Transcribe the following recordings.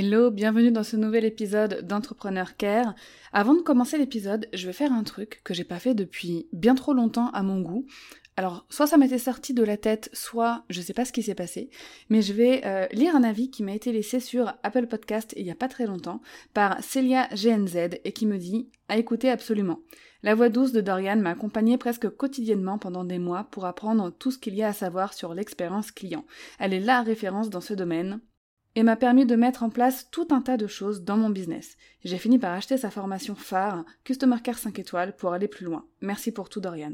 Hello, bienvenue dans ce nouvel épisode d'Entrepreneur Care. Avant de commencer l'épisode, je vais faire un truc que j'ai pas fait depuis bien trop longtemps à mon goût. Alors, soit ça m'était sorti de la tête, soit je sais pas ce qui s'est passé, mais je vais euh, lire un avis qui m'a été laissé sur Apple Podcast il y a pas très longtemps par Celia GNZ et qui me dit à écouter absolument. La voix douce de Dorian m'a accompagnée presque quotidiennement pendant des mois pour apprendre tout ce qu'il y a à savoir sur l'expérience client. Elle est la référence dans ce domaine et m'a permis de mettre en place tout un tas de choses dans mon business. J'ai fini par acheter sa formation phare, Customer Care 5 étoiles, pour aller plus loin. Merci pour tout, Dorian.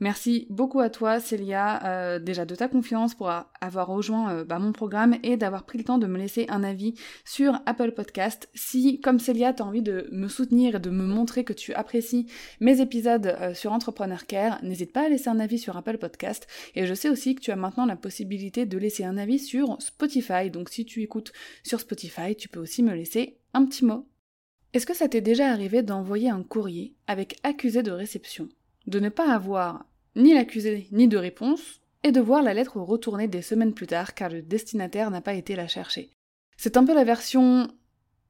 Merci beaucoup à toi, Célia, euh, déjà de ta confiance pour avoir rejoint euh, bah, mon programme et d'avoir pris le temps de me laisser un avis sur Apple Podcast. Si, comme Célia, tu as envie de me soutenir et de me montrer que tu apprécies mes épisodes euh, sur Entrepreneur Care, n'hésite pas à laisser un avis sur Apple Podcast. Et je sais aussi que tu as maintenant la possibilité de laisser un avis sur Spotify. Donc si tu écoutes sur Spotify, tu peux aussi me laisser un petit mot. Est-ce que ça t'est déjà arrivé d'envoyer un courrier avec accusé de réception? De ne pas avoir ni l'accusé ni de réponse, et de voir la lettre retourner des semaines plus tard car le destinataire n'a pas été la chercher. C'est un peu la version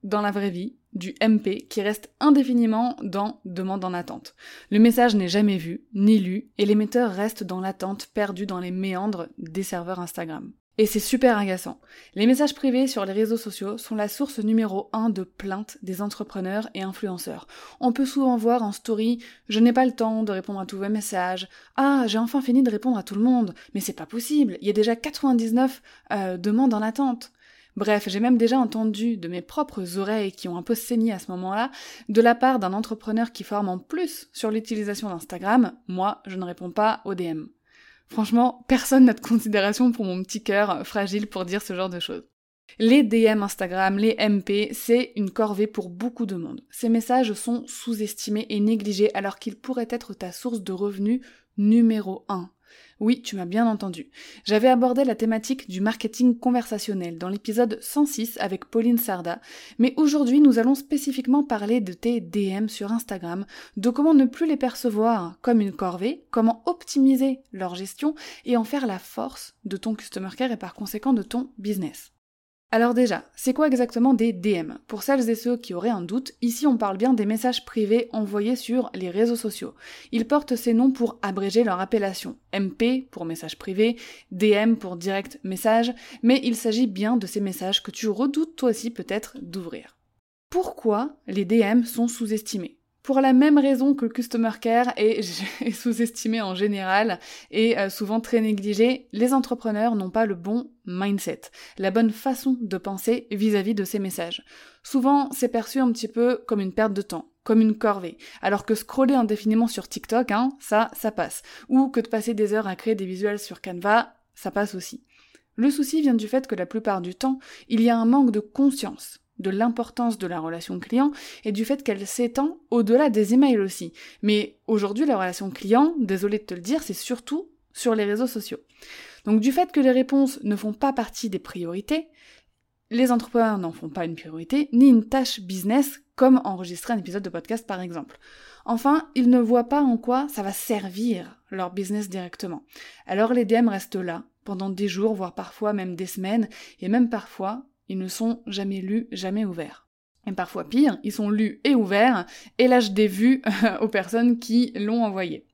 dans la vraie vie du MP qui reste indéfiniment dans demande en attente. Le message n'est jamais vu, ni lu, et l'émetteur reste dans l'attente, perdu dans les méandres des serveurs Instagram. Et c'est super agaçant. Les messages privés sur les réseaux sociaux sont la source numéro un de plaintes des entrepreneurs et influenceurs. On peut souvent voir en story Je n'ai pas le temps de répondre à tous vos messages. Ah, j'ai enfin fini de répondre à tout le monde. Mais c'est pas possible. Il y a déjà 99 euh, demandes en attente. Bref, j'ai même déjà entendu de mes propres oreilles qui ont un peu saigné à ce moment-là, de la part d'un entrepreneur qui forme en plus sur l'utilisation d'Instagram, moi, je ne réponds pas aux DM. Franchement, personne n'a de considération pour mon petit cœur fragile pour dire ce genre de choses. Les DM Instagram, les MP, c'est une corvée pour beaucoup de monde. Ces messages sont sous-estimés et négligés alors qu'ils pourraient être ta source de revenus numéro 1. Oui, tu m'as bien entendu. J'avais abordé la thématique du marketing conversationnel dans l'épisode 106 avec Pauline Sarda, mais aujourd'hui nous allons spécifiquement parler de tes DM sur Instagram, de comment ne plus les percevoir comme une corvée, comment optimiser leur gestion et en faire la force de ton customer care et par conséquent de ton business. Alors déjà, c'est quoi exactement des DM Pour celles et ceux qui auraient un doute, ici on parle bien des messages privés envoyés sur les réseaux sociaux. Ils portent ces noms pour abréger leur appellation. MP pour message privé, DM pour direct message, mais il s'agit bien de ces messages que tu redoutes toi aussi peut-être d'ouvrir. Pourquoi les DM sont sous-estimés? Pour la même raison que le customer care est, sous-estimé en général et euh, souvent très négligé, les entrepreneurs n'ont pas le bon mindset, la bonne façon de penser vis-à-vis de ces messages. Souvent, c'est perçu un petit peu comme une perte de temps, comme une corvée, alors que scroller indéfiniment sur TikTok, hein, ça, ça passe. Ou que de passer des heures à créer des visuels sur Canva, ça passe aussi. Le souci vient du fait que la plupart du temps, il y a un manque de conscience de l'importance de la relation client et du fait qu'elle s'étend au-delà des emails aussi. Mais aujourd'hui, la relation client, désolé de te le dire, c'est surtout sur les réseaux sociaux. Donc du fait que les réponses ne font pas partie des priorités, les entrepreneurs n'en font pas une priorité, ni une tâche business comme enregistrer un épisode de podcast par exemple. Enfin, ils ne voient pas en quoi ça va servir leur business directement. Alors les DM restent là pendant des jours, voire parfois même des semaines, et même parfois ils ne sont jamais lus, jamais ouverts. Et parfois pire, ils sont lus et ouverts, et lâchent des vues aux personnes qui l'ont envoyé.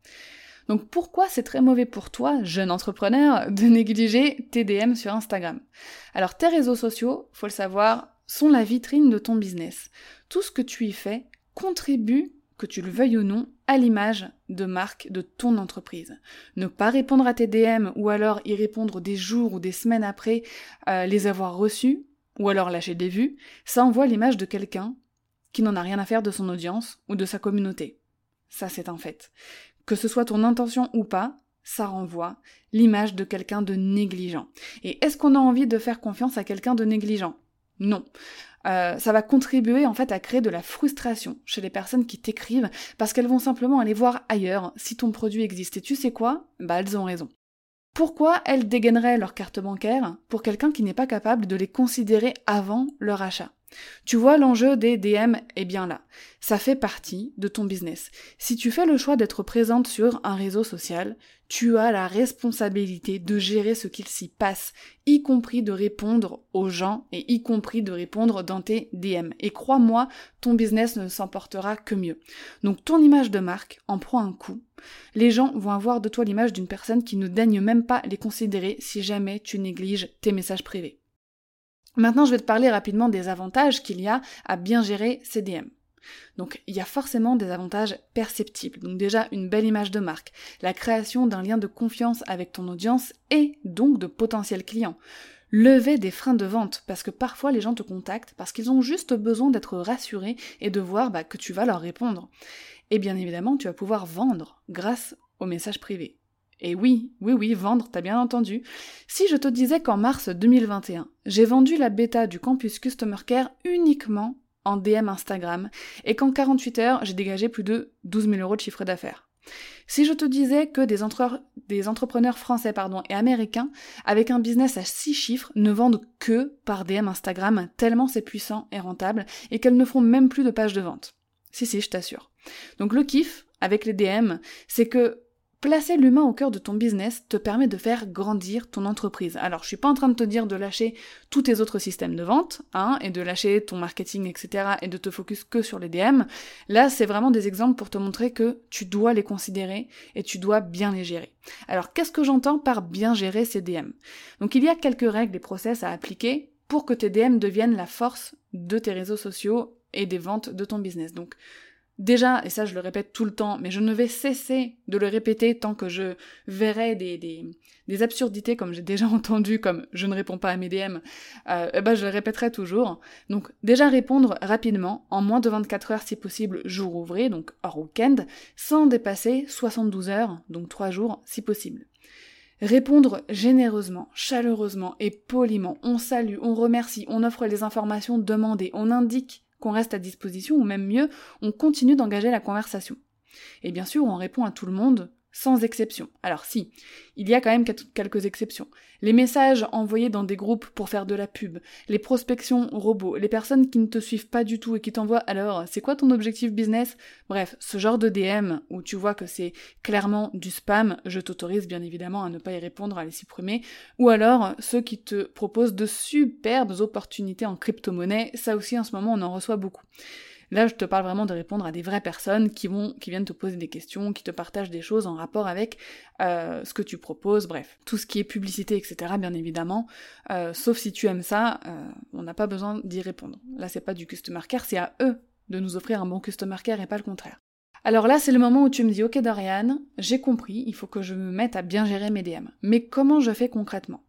Donc pourquoi c'est très mauvais pour toi, jeune entrepreneur, de négliger tes DM sur Instagram? Alors tes réseaux sociaux, faut le savoir, sont la vitrine de ton business. Tout ce que tu y fais contribue, que tu le veuilles ou non, à l'image de marque de ton entreprise. Ne pas répondre à tes DM ou alors y répondre des jours ou des semaines après euh, les avoir reçus, ou alors lâcher des vues, ça envoie l'image de quelqu'un qui n'en a rien à faire de son audience ou de sa communauté. Ça, c'est un fait. Que ce soit ton intention ou pas, ça renvoie l'image de quelqu'un de négligent. Et est-ce qu'on a envie de faire confiance à quelqu'un de négligent? Non. Euh, ça va contribuer en fait à créer de la frustration chez les personnes qui t'écrivent parce qu'elles vont simplement aller voir ailleurs si ton produit existe. Et tu sais quoi? Bah elles ont raison. Pourquoi elles dégaineraient leur carte bancaire pour quelqu'un qui n'est pas capable de les considérer avant leur achat? Tu vois, l'enjeu des DM est bien là. Ça fait partie de ton business. Si tu fais le choix d'être présente sur un réseau social, tu as la responsabilité de gérer ce qu'il s'y passe, y compris de répondre aux gens et y compris de répondre dans tes DM. Et crois-moi, ton business ne s'en portera que mieux. Donc ton image de marque en prend un coup. Les gens vont avoir de toi l'image d'une personne qui ne daigne même pas les considérer si jamais tu négliges tes messages privés. Maintenant, je vais te parler rapidement des avantages qu'il y a à bien gérer ces DM. Donc il y a forcément des avantages perceptibles. Donc déjà une belle image de marque, la création d'un lien de confiance avec ton audience et donc de potentiels clients. Lever des freins de vente, parce que parfois les gens te contactent parce qu'ils ont juste besoin d'être rassurés et de voir bah, que tu vas leur répondre. Et bien évidemment, tu vas pouvoir vendre grâce aux messages privés. Et oui, oui, oui, vendre, t'as bien entendu. Si je te disais qu'en mars 2021, j'ai vendu la bêta du campus Customer Care uniquement en DM Instagram et qu'en 48 heures, j'ai dégagé plus de 12 000 euros de chiffre d'affaires. Si je te disais que des, entrepreneurs français pardon, et américains avec un business à 6 chiffres ne vendent que par DM Instagram tellement c'est puissant et rentable et qu'elles ne font même plus de pages de vente. Si si, je t'assure. Donc le kiff avec les DM, c'est que Placer l'humain au cœur de ton business te permet de faire grandir ton entreprise. Alors, je suis pas en train de te dire de lâcher tous tes autres systèmes de vente, hein, et de lâcher ton marketing, etc., et de te focus que sur les DM. Là, c'est vraiment des exemples pour te montrer que tu dois les considérer et tu dois bien les gérer. Alors, qu'est-ce que j'entends par bien gérer ces DM Donc, il y a quelques règles et process à appliquer pour que tes DM deviennent la force de tes réseaux sociaux et des ventes de ton business. Donc, Déjà, et ça je le répète tout le temps, mais je ne vais cesser de le répéter tant que je verrai des, des, absurdités comme j'ai déjà entendu, comme je ne réponds pas à mes DM, euh, eh ben je le répéterai toujours. Donc déjà répondre rapidement, en moins de 24 heures si possible, jour ouvré, donc hors week-end, sans dépasser 72 heures, donc 3 jours si possible. Répondre généreusement, chaleureusement et poliment, on salue, on remercie, on offre les informations demandées, on indique qu'on reste à disposition, ou même mieux, on continue d'engager la conversation. Et bien sûr, on répond à tout le monde sans exception. Alors si, il y a quand même quelques exceptions. Les messages envoyés dans des groupes pour faire de la pub, les prospections robots, les personnes qui ne te suivent pas du tout et qui t'envoient alors c'est quoi ton objectif business? Bref, ce genre de DM où tu vois que c'est clairement du spam, je t'autorise bien évidemment à ne pas y répondre, à les supprimer. Ou alors ceux qui te proposent de superbes opportunités en crypto-monnaie, ça aussi en ce moment on en reçoit beaucoup. Là, je te parle vraiment de répondre à des vraies personnes qui vont, qui viennent te poser des questions, qui te partagent des choses en rapport avec euh, ce que tu proposes, bref, tout ce qui est publicité, etc. Bien évidemment, euh, sauf si tu aimes ça, euh, on n'a pas besoin d'y répondre. Là, c'est pas du customer care, c'est à eux de nous offrir un bon customer care et pas le contraire. Alors là, c'est le moment où tu me dis, ok Dorian, j'ai compris, il faut que je me mette à bien gérer mes DM. Mais comment je fais concrètement?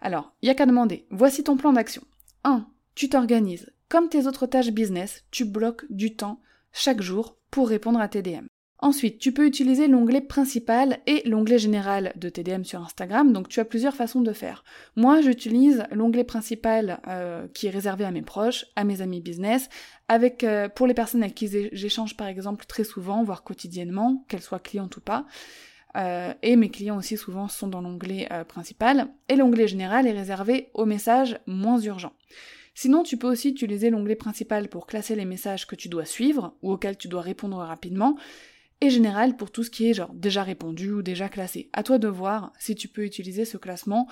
Alors, il y a qu'à demander. Voici ton plan d'action. 1. Tu t'organises. Comme tes autres tâches business, tu bloques du temps chaque jour pour répondre à tes DM. Ensuite, tu peux utiliser l'onglet principal et l'onglet général de TDM sur Instagram, donc tu as plusieurs façons de faire. Moi, j'utilise l'onglet principal euh, qui est réservé à mes proches, à mes amis business, avec euh, pour les personnes avec qui j'échange par exemple très souvent, voire quotidiennement, qu'elles soient clientes ou pas. Euh, et mes clients aussi souvent sont dans l'onglet principal. Et l'onglet général est réservé aux messages moins urgents. Sinon, tu peux aussi utiliser l'onglet principal pour classer les messages que tu dois suivre ou auxquels tu dois répondre rapidement, et général pour tout ce qui est genre déjà répondu ou déjà classé. À toi de voir si tu peux utiliser ce classement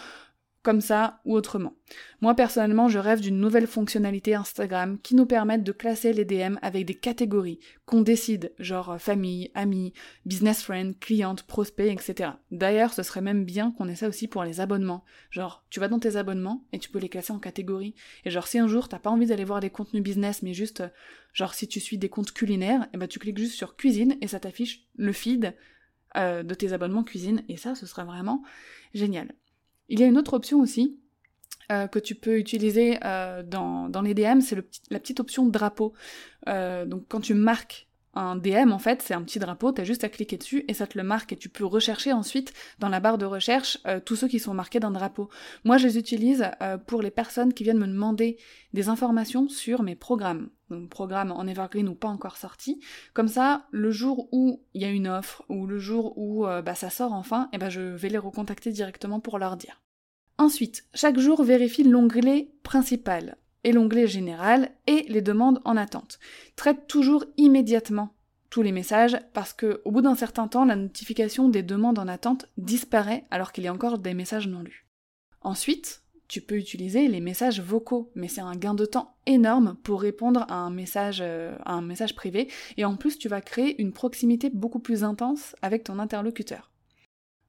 comme ça ou autrement. Moi personnellement, je rêve d'une nouvelle fonctionnalité Instagram qui nous permette de classer les DM avec des catégories qu'on décide, genre euh, famille, amis, business friend, cliente, prospect, etc. D'ailleurs, ce serait même bien qu'on ait ça aussi pour les abonnements. Genre, tu vas dans tes abonnements et tu peux les classer en catégories. Et genre, si un jour t'as pas envie d'aller voir des contenus business, mais juste, euh, genre, si tu suis des comptes culinaires, et eh ben tu cliques juste sur cuisine et ça t'affiche le feed euh, de tes abonnements cuisine. Et ça, ce serait vraiment génial. Il y a une autre option aussi euh, que tu peux utiliser euh, dans, les DM, c'est la petite option drapeau. Euh, donc quand tu marques Un DM, en fait, c'est un petit drapeau, t'as juste à cliquer dessus et ça te le marque et tu peux rechercher ensuite dans la barre de recherche tous ceux qui sont marqués d'un drapeau. Moi, je les utilise pour les personnes qui viennent me demander des informations sur mes programmes. Donc, programmes en Evergreen ou pas encore sortis. Comme ça, le jour où il y a une offre ou le jour où euh, bah, ça sort enfin, et eh ben je vais les recontacter directement pour leur dire. Ensuite, chaque jour, vérifie l'onglet principal et l'onglet général et les demandes en attente. Traite toujours immédiatement tous les messages parce que au bout d'un certain temps, la notification des demandes en attente disparaît alors qu'il y a encore des messages non lus. Ensuite, tu peux utiliser les messages vocaux, mais c'est un gain de temps énorme pour répondre à un message, euh, à un message privé, et en plus tu vas créer une proximité beaucoup plus intense avec ton interlocuteur.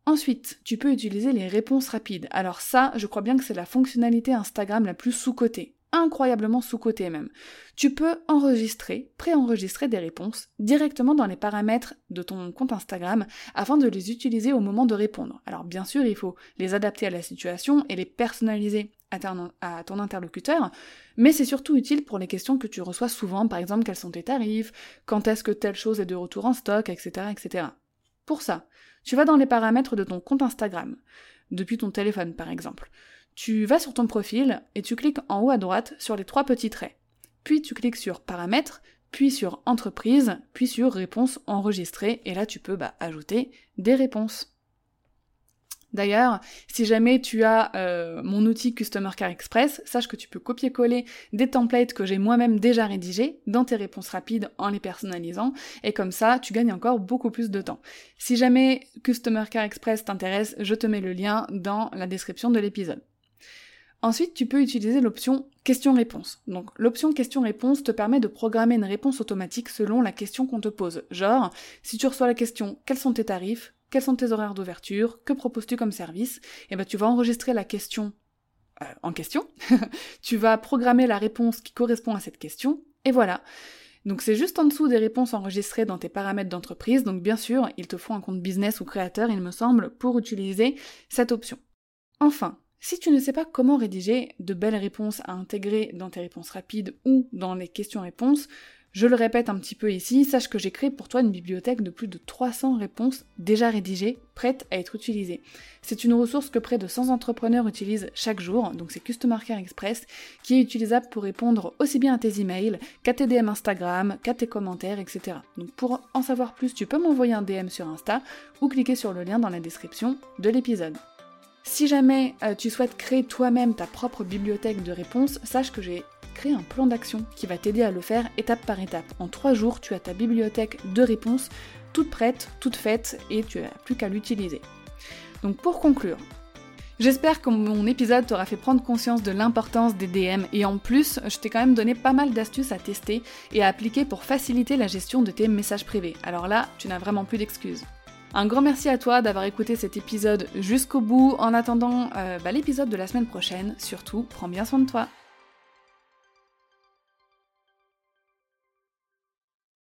Ensuite, tu peux utiliser les réponses rapides. Alors ça, je crois bien que c'est la fonctionnalité Instagram la plus sous-cotée incroyablement sous-côté même. Tu peux enregistrer, préenregistrer des réponses directement dans les paramètres de ton compte Instagram afin de les utiliser au moment de répondre. Alors bien sûr, il faut les adapter à la situation et les personnaliser à ton interlocuteur, mais c'est surtout utile pour les questions que tu reçois souvent, par exemple quels sont tes tarifs, quand est-ce que telle chose est de retour en stock, etc., etc. Pour ça, tu vas dans les paramètres de ton compte Instagram, depuis ton téléphone par exemple. Tu vas sur ton profil et tu cliques en haut à droite sur les trois petits traits. Puis tu cliques sur Paramètres, puis sur Entreprise, puis sur Réponses enregistrées, et là tu peux bah, ajouter des réponses. D'ailleurs, si jamais tu as euh, mon outil Customer Care Express, sache que tu peux copier-coller des templates que j'ai moi-même déjà rédigés dans tes réponses rapides en les personnalisant, et comme ça, tu gagnes encore beaucoup plus de temps. Si jamais Customer Care Express t'intéresse, je te mets le lien dans la description de l'épisode. Ensuite, tu peux utiliser l'option question-réponse. Donc, l'option question-réponse te permet de programmer une réponse automatique selon la question qu'on te pose. Genre, si tu reçois la question quels sont tes tarifs, quels sont tes horaires d'ouverture, que proposes-tu comme service, et eh ben tu vas enregistrer la question euh, en question, tu vas programmer la réponse qui correspond à cette question, et voilà. Donc c'est juste en dessous des réponses enregistrées dans tes paramètres d'entreprise, donc bien sûr, il te faut un compte business ou créateur, il me semble, pour utiliser cette option. Enfin, si tu ne sais pas comment rédiger de belles réponses à intégrer dans tes réponses rapides ou dans les questions-réponses, je le répète un petit peu ici, sache que j'ai créé pour toi une bibliothèque de plus de 300 réponses déjà rédigées, prêtes à être utilisées. C'est une ressource que près de 100 entrepreneurs utilisent chaque jour, donc c'est Customer Care Express, qui est utilisable pour répondre aussi bien à tes emails qu'à tes DM Instagram, qu'à tes commentaires, etc. Donc pour en savoir plus, tu peux m'envoyer un DM sur Insta ou cliquer sur le lien dans la description de l'épisode. Si jamais euh, tu souhaites créer toi-même ta propre bibliothèque de réponses, sache que j'ai créé un plan d'action qui va t'aider à le faire étape par étape. En trois jours, tu as ta bibliothèque de réponses toute prête, toute faite, et tu n'as plus qu'à l'utiliser. Donc pour conclure, J'espère que mon épisode t'aura fait prendre conscience de l'importance des DM et en plus, je t'ai quand même donné pas mal d'astuces à tester et à appliquer pour faciliter la gestion de tes messages privés. Alors là, tu n'as vraiment plus d'excuses. Un grand merci à toi d'avoir écouté cet épisode jusqu'au bout. En attendant euh, bah, l'épisode de la semaine prochaine, surtout, prends bien soin de toi.